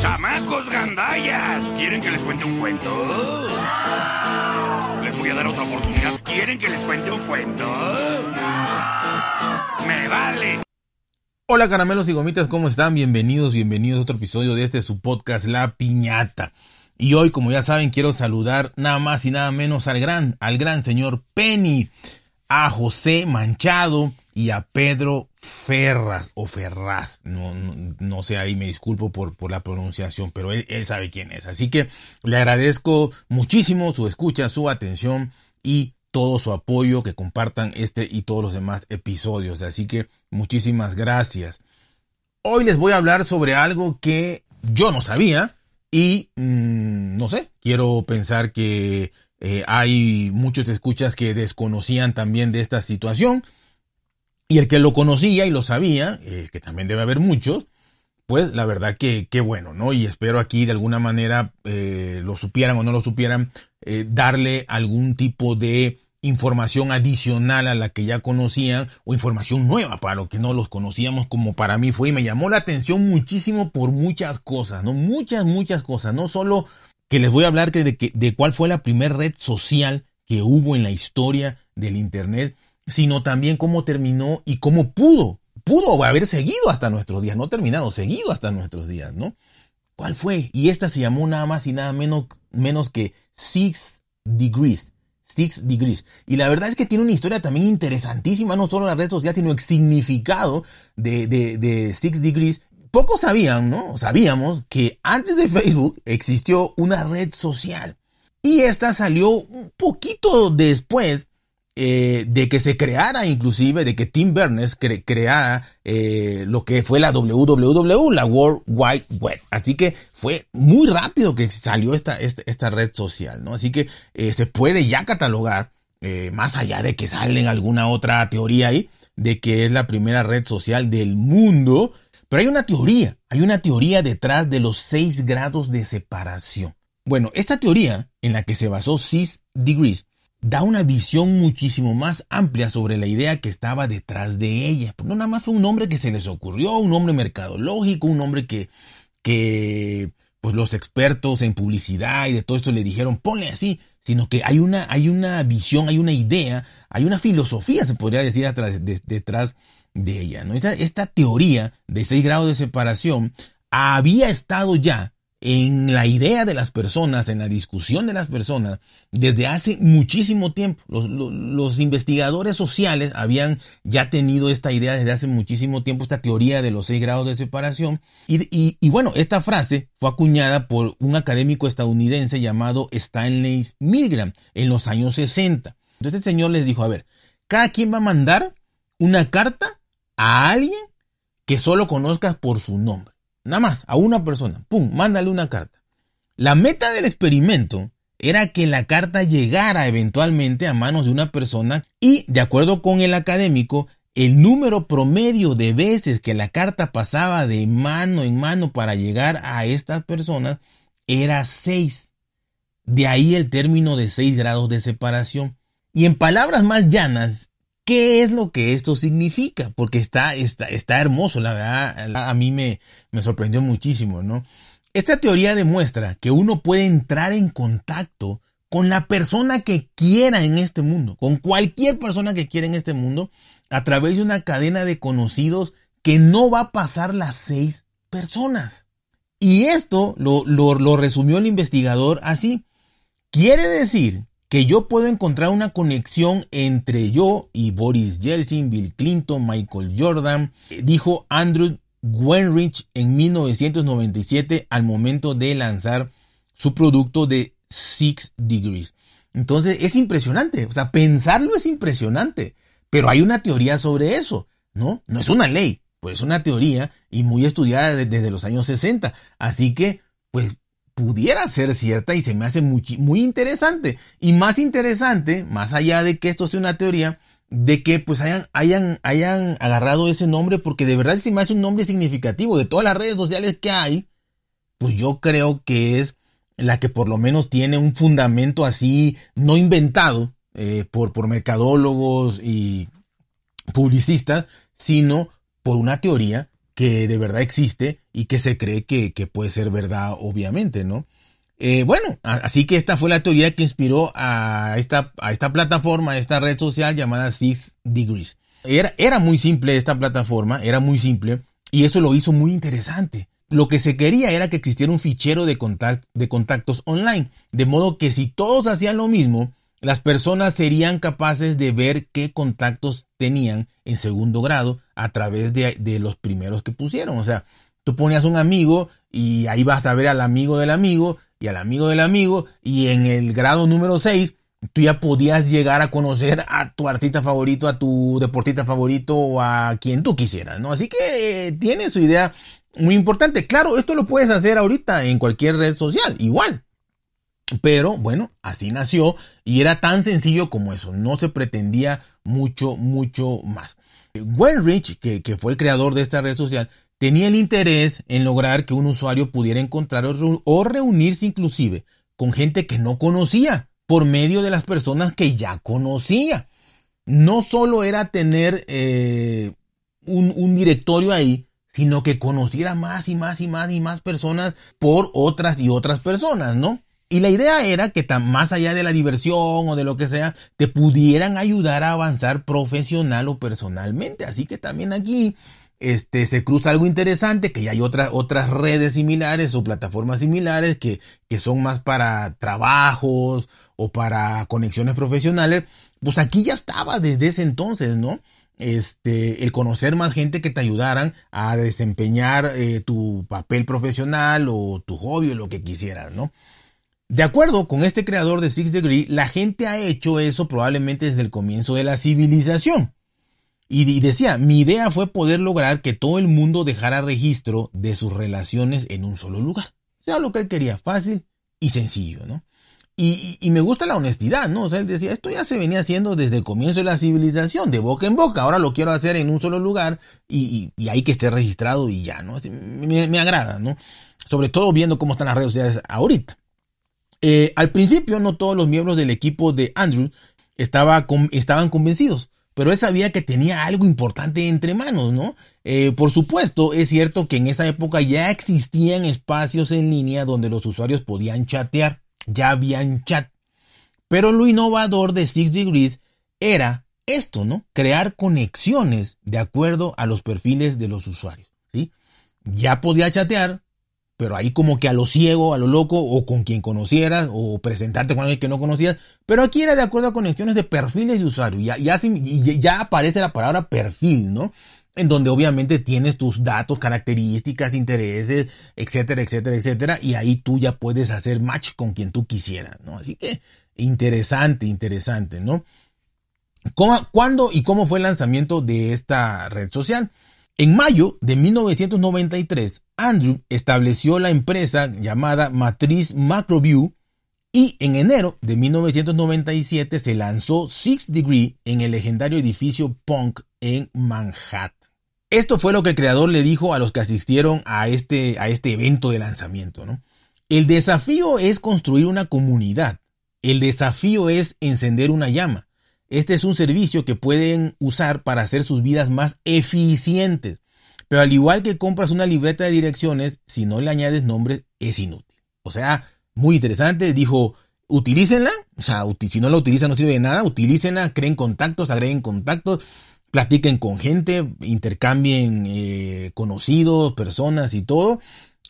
¡Chamacos gandallas! ¿Quieren que les cuente un cuento? Les voy a dar otra oportunidad. ¿Quieren que les cuente un cuento? ¡Me vale! Hola caramelos y gomitas, ¿cómo están? Bienvenidos, bienvenidos a otro episodio de este su podcast La Piñata. Y hoy, como ya saben, quiero saludar nada más y nada menos al gran, al gran señor Penny, a José Manchado y a Pedro Ferras o Ferraz. No, no, sé, ahí me disculpo por, por la pronunciación, pero él, sabe quién es. Así que le agradezco muchísimo su escucha, su atención y todo su apoyo, que compartan este y todos los demás episodios. Así que muchísimas gracias. Hoy les voy a hablar sobre algo que yo no sabía y mm, no sé, quiero pensar que eh, hay muchos escuchas que desconocían también de esta situación. Y el que lo conocía y lo sabía, eh, que también debe haber muchos, pues la verdad que qué bueno, ¿no? Y espero aquí de alguna manera eh, lo supieran o no lo supieran, darle algún tipo de información adicional a la que ya conocían o información nueva para los que no los conocíamos como para mí fue y me llamó la atención muchísimo por muchas cosas, ¿no? Muchas, muchas cosas, no solo que les voy a hablar de, que, de cuál fue la primera red social que hubo en la historia del Internet, sino también cómo terminó y cómo pudo, pudo haber seguido hasta nuestros días, no terminado, seguido hasta nuestros días, ¿no? ¿Cuál fue? Y esta se llamó nada más y nada menos, menos que Six Degrees. Six Degrees. Y la verdad es que tiene una historia también interesantísima, no solo la red social, sino el significado de, de, de Six Degrees pocos sabían, ¿no? Sabíamos que antes de Facebook existió una red social. Y esta salió un poquito después eh, de que se creara, inclusive, de que Tim Berners creara eh, lo que fue la WWW, la World Wide Web. Así que fue muy rápido que salió esta, esta, red social, ¿no? Así que eh, se puede ya catalogar, más allá de que salen alguna otra teoría ahí, de que es la primera red social del mundo pero hay una teoría, hay una teoría detrás de los seis grados de separación. Bueno, esta teoría, en la que se basó Six Degrees, da una visión muchísimo más amplia sobre la idea que estaba detrás de ella. No nada más fue un nombre que se les ocurrió, un nombre mercadológico, un nombre que, que pues los expertos en publicidad y de todo esto le dijeron, ponle así, sino que hay una, hay una visión, hay una idea, hay una filosofía, se podría decir, detrás, de ella. ¿no? Esta teoría de seis grados de separación había estado ya en la idea de las personas, en la discusión de las personas, desde hace muchísimo tiempo. Los, investigadores sociales habían ya tenido esta idea desde hace muchísimo tiempo, esta teoría de los seis grados de separación. Y, y bueno, esta frase fue acuñada por un académico estadounidense llamado Stanley Milgram en los años 60. Entonces el señor les dijo, a ver, cada quien va a mandar una carta a alguien que solo conozcas por su nombre. Nada más, a una persona. Pum, mándale una carta. La meta del experimento era que la carta llegara eventualmente a manos de una persona y, de acuerdo con el académico, el número promedio de veces que la carta pasaba de mano en mano para llegar a estas personas era 6. De ahí el término de 6 grados de separación. Y en palabras más llanas, ¿Qué es lo que esto significa? Porque está, está, está hermoso, la verdad, a mí me, me sorprendió muchísimo, ¿no? Esta teoría demuestra que uno puede entrar en contacto con la persona que quiera en este mundo, con cualquier persona que quiera en este mundo, a través de una cadena de conocidos que no va a pasar las seis personas. Y esto lo, lo, lo resumió el investigador así. Quiere decir que yo puedo encontrar una conexión entre yo y Boris Yeltsin, Bill Clinton, Michael Jordan, dijo Andrew Wenrich en 1997 al momento de lanzar su producto de Six Degrees. Entonces es impresionante, o sea, pensarlo es impresionante, pero hay una teoría sobre eso, ¿no? No es una ley, pues es una teoría y muy estudiada desde los años 60. Así que, pues pudiera ser cierta y se me hace muy, muy interesante. Y más interesante, más allá de que esto sea una teoría, de que pues hayan, hayan, hayan agarrado ese nombre, porque de verdad se me un nombre significativo. De todas las redes sociales que hay, pues yo creo que es la que por lo menos tiene un fundamento así, no inventado eh, por, por mercadólogos y publicistas, sino por una teoría que de verdad existe y que se cree que, puede ser verdad, obviamente, ¿no? Eh, bueno, así que esta fue la teoría que inspiró a esta, a esta plataforma, a esta red social llamada Six Degrees. Era, era muy simple esta plataforma, era muy simple, y eso lo hizo muy interesante. Lo que se quería era que existiera un fichero de, de contactos online, de modo que si todos hacían lo mismo, las personas serían capaces de ver qué contactos tenían en segundo grado a través de, los primeros que pusieron. O sea, tú ponías un amigo y ahí vas a ver al amigo del amigo y al amigo del amigo y en el grado número 6 tú ya podías llegar a conocer a tu artista favorito, a tu deportista favorito o a quien tú quisieras, ¿no? Así que eh, tiene su idea muy importante. Claro, esto lo puedes hacer ahorita en cualquier red social, igual. Pero bueno, así nació y era tan sencillo como eso, no se pretendía mucho, mucho más. Wellrich, que, que fue el creador de esta red social, tenía el interés en lograr que un usuario pudiera encontrar o reunirse inclusive con gente que no conocía por medio de las personas que ya conocía. No solo era tener eh, un, un directorio ahí, sino que conociera más y más y más y más personas por otras y otras personas, ¿no? Y la idea era que más allá de la diversión o de lo que sea, te pudieran ayudar a avanzar profesional o personalmente. Así que también aquí este, se cruza algo interesante, que ya hay otras otras redes similares o plataformas similares que, que son más para trabajos o para conexiones profesionales. Pues aquí ya estaba desde ese entonces, ¿no? Este, el conocer más gente que te ayudaran a desempeñar eh, tu papel profesional o tu hobby o lo que quisieras, ¿no? De acuerdo con este creador de Six Degree, la gente ha hecho eso probablemente desde el comienzo de la civilización. Y, decía, mi idea fue poder lograr que todo el mundo dejara registro de sus relaciones en un solo lugar. O sea, lo que él quería, fácil y sencillo, ¿no? Y, me gusta la honestidad, ¿no? O sea, él decía, esto ya se venía haciendo desde el comienzo de la civilización, de boca en boca, ahora lo quiero hacer en un solo lugar y, y ahí que esté registrado y ya, ¿no? Me, me, agrada, ¿no? Sobre todo viendo cómo están las redes sociales ahorita. Eh, al principio no todos los miembros del equipo de Andrew estaba estaban convencidos, pero él sabía que tenía algo importante entre manos, ¿no? Eh, por supuesto, es cierto que en esa época ya existían espacios en línea donde los usuarios podían chatear, ya habían chat. Pero lo innovador de Six Degrees era esto, ¿no? Crear conexiones de acuerdo a los perfiles de los usuarios, ¿sí? Ya podía chatear, pero ahí como que a lo ciego, a lo loco, o con quien conocieras, o presentarte con alguien que no conocías, pero aquí era de acuerdo a conexiones de perfiles de usuario, ya, ya, ya aparece la palabra perfil, ¿no? En donde obviamente tienes tus datos, características, intereses, etcétera, etcétera, etcétera, y ahí tú ya puedes hacer match con quien tú quisieras, ¿no? Así que interesante, interesante, ¿no? ¿Cómo, ¿Cuándo y cómo fue el lanzamiento de esta red social? En mayo de 1993, Andrew estableció la empresa llamada Matriz Macroview y en enero de 1997 se lanzó Six Degree en el legendario edificio Punk en Manhattan. Esto fue lo que el creador le dijo a los que asistieron a este, a este evento de lanzamiento. ¿no? El desafío es construir una comunidad. El desafío es encender una llama. Este es un servicio que pueden usar para hacer sus vidas más eficientes. Pero al igual que compras una libreta de direcciones, si no le añades nombres, es inútil. O sea, muy interesante. Dijo, utilícenla. O sea, si no la utilizan no sirve de nada. Utilícenla, creen contactos, agreguen contactos, platiquen con gente, intercambien eh, conocidos, personas y todo.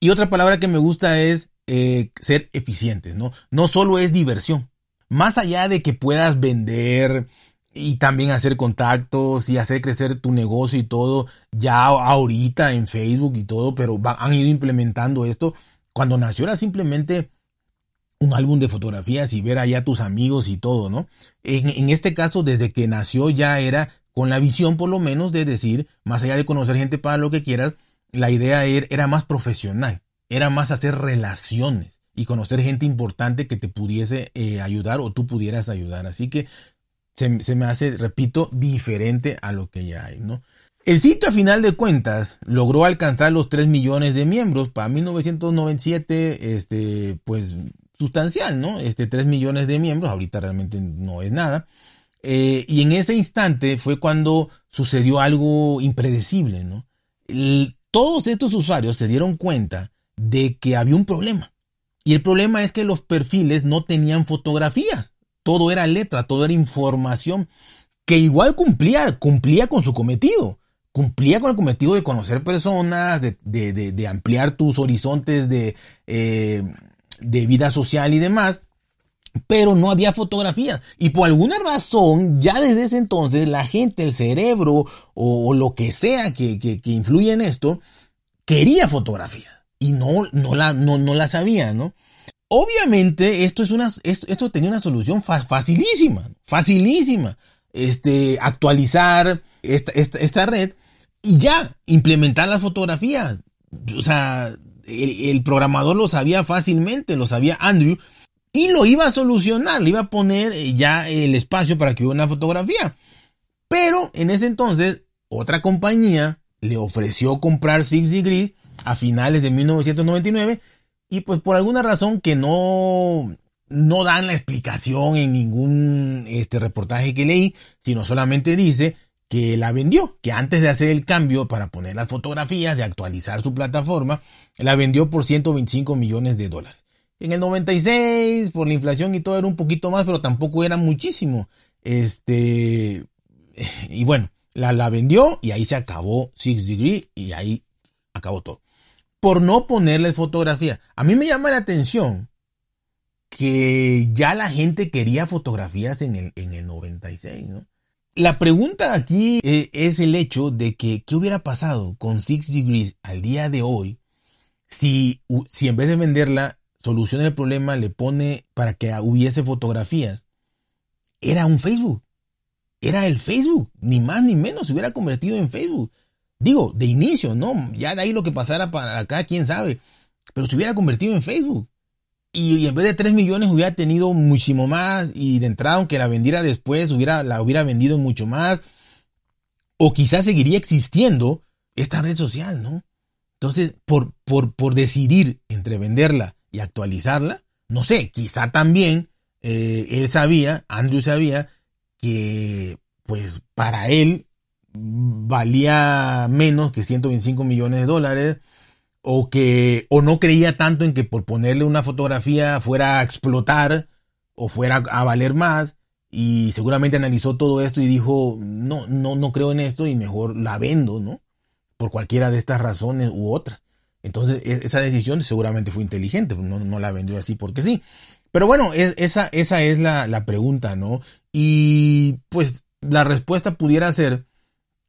Y otra palabra que me gusta es eh, ser eficientes, ¿no? No solo es diversión más allá de que puedas vender y también hacer contactos y hacer crecer tu negocio y todo, ya ahorita en Facebook y todo, pero han ido implementando esto. Cuando nació era simplemente un álbum de fotografías y ver allá a tus amigos y todo, ¿no? En, este caso, desde que nació ya era con la visión por lo menos de decir, más allá de conocer gente para lo que quieras, la idea era, era más profesional, era más hacer relaciones y conocer gente importante que te pudiese eh, ayudar o tú pudieras ayudar. Así que se, me hace, repito, diferente a lo que ya hay, ¿no? El sitio a final de cuentas logró alcanzar los 3 millones de miembros para 1997, este, pues sustancial, ¿no? Este 3 millones de miembros, ahorita realmente no es nada. Eh, y en ese instante fue cuando sucedió algo impredecible, ¿no? todos estos usuarios se dieron cuenta de que había un problema. Y el problema es que los perfiles no tenían fotografías. Todo era letra, todo era información que igual cumplía, cumplía con su cometido. Cumplía con el cometido de conocer personas, de, ampliar tus horizontes de, eh, de vida social y demás pero no había fotografías. Y por alguna razón, ya desde ese entonces, la gente, el cerebro o, lo que sea que, que, influye en esto, quería fotografías. Y no, no, la, no, no la sabía, ¿no? Obviamente, esto, es una, esto, tenía una solución facilísima, facilísima. Este, actualizar esta, esta, red y ya implementar las fotografías. O sea, el, el programador lo sabía fácilmente, lo sabía Andrew, y lo iba a solucionar, le iba a poner eh, ya el espacio para que hubiera una fotografía. Pero en ese entonces, otra compañía le ofreció comprar Six Degrees a finales de 1999 y pues por alguna razón que no, no dan la explicación en ningún este, reportaje que leí, sino solamente dice que la vendió, que antes de hacer el cambio para poner las fotografías, de actualizar su plataforma, la vendió por 125 millones de dólares. En el 96, por la inflación y todo, era un poquito más, pero tampoco era muchísimo. Este, y bueno, la, la vendió y ahí se acabó Six Degree y ahí acabó todo. Por no ponerle fotografía. A mí me llama la atención que ya la gente quería fotografías en el, en el 96, ¿no? La pregunta aquí eh, es el hecho de que, ¿qué hubiera pasado con Six Degrees al día de hoy si, si en vez de venderla soluciona el problema, le pone para que hubiese fotografías. Era un Facebook. Era el Facebook. Ni más ni menos se hubiera convertido en Facebook. Digo, de inicio, ¿no? Ya de ahí lo que pasara para acá, quién sabe. Pero se hubiera convertido en Facebook. Y, en vez de 3 millones hubiera tenido muchísimo más. Y de entrada, aunque la vendiera después, hubiera, la hubiera vendido mucho más. O quizás seguiría existiendo esta red social, ¿no? Entonces, por, por, por decidir entre venderla y actualizarla. No sé, quizá también eh, él sabía, Andrew sabía, que pues para él valía menos que 125 millones de dólares o que o no creía tanto en que por ponerle una fotografía fuera a explotar o fuera a valer más y seguramente analizó todo esto y dijo no no no creo en esto y mejor la vendo no por cualquiera de estas razones u otras entonces, e, esa decisión seguramente fue inteligente, no, no la vendió así porque sí. Pero bueno, esa, esa es la, pregunta, ¿no? Y pues la respuesta pudiera ser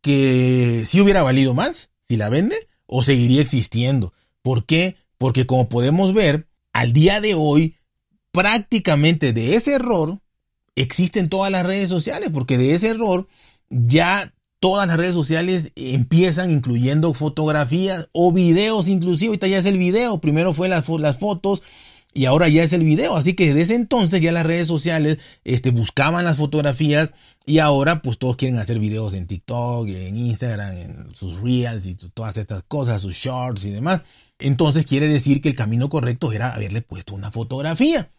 que si hubiera valido más si la vende o seguiría existiendo. ¿Por qué? Porque como podemos ver, al día de hoy, prácticamente de ese error existen todas las redes sociales, porque de ese error ya todas las redes sociales empiezan incluyendo fotografías o videos inclusive. Ahorita ya es el video. Primero fue las fotos y ahora ya es el video. Así que desde ese entonces ya las redes sociales este, buscaban las fotografías y ahora pues todos quieren hacer videos en TikTok, en Instagram, en sus reels y todas estas cosas, sus shorts y demás. Entonces quiere decir que el camino correcto era haberle puesto una fotografía.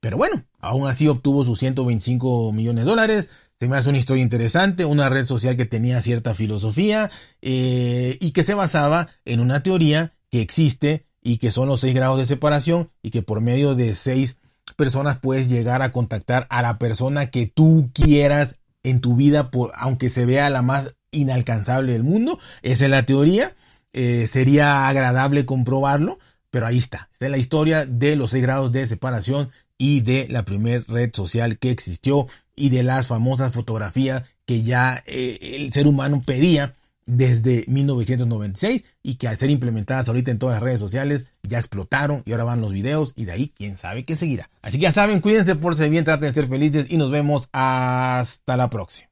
Pero bueno, aún así obtuvo sus 125 millones de dólares se me hace una historia interesante, una red social que tenía cierta filosofía eh, y que se basaba en una teoría que existe y que son los seis grados de separación y que por medio de seis personas puedes llegar a contactar a la persona que tú quieras en tu vida, por, aunque se vea la más inalcanzable del mundo. Esa es la teoría. Eh, sería agradable comprobarlo, pero ahí está. Esta es la historia de los seis grados de separación y de la primer red social que existió y de las famosas fotografías que ya eh, el ser humano pedía desde 1996 y que al ser implementadas ahorita en todas las redes sociales ya explotaron y ahora van los videos y de ahí quién sabe qué seguirá. Así que ya saben, cuídense, por ser bien, traten de ser felices y nos vemos hasta la próxima.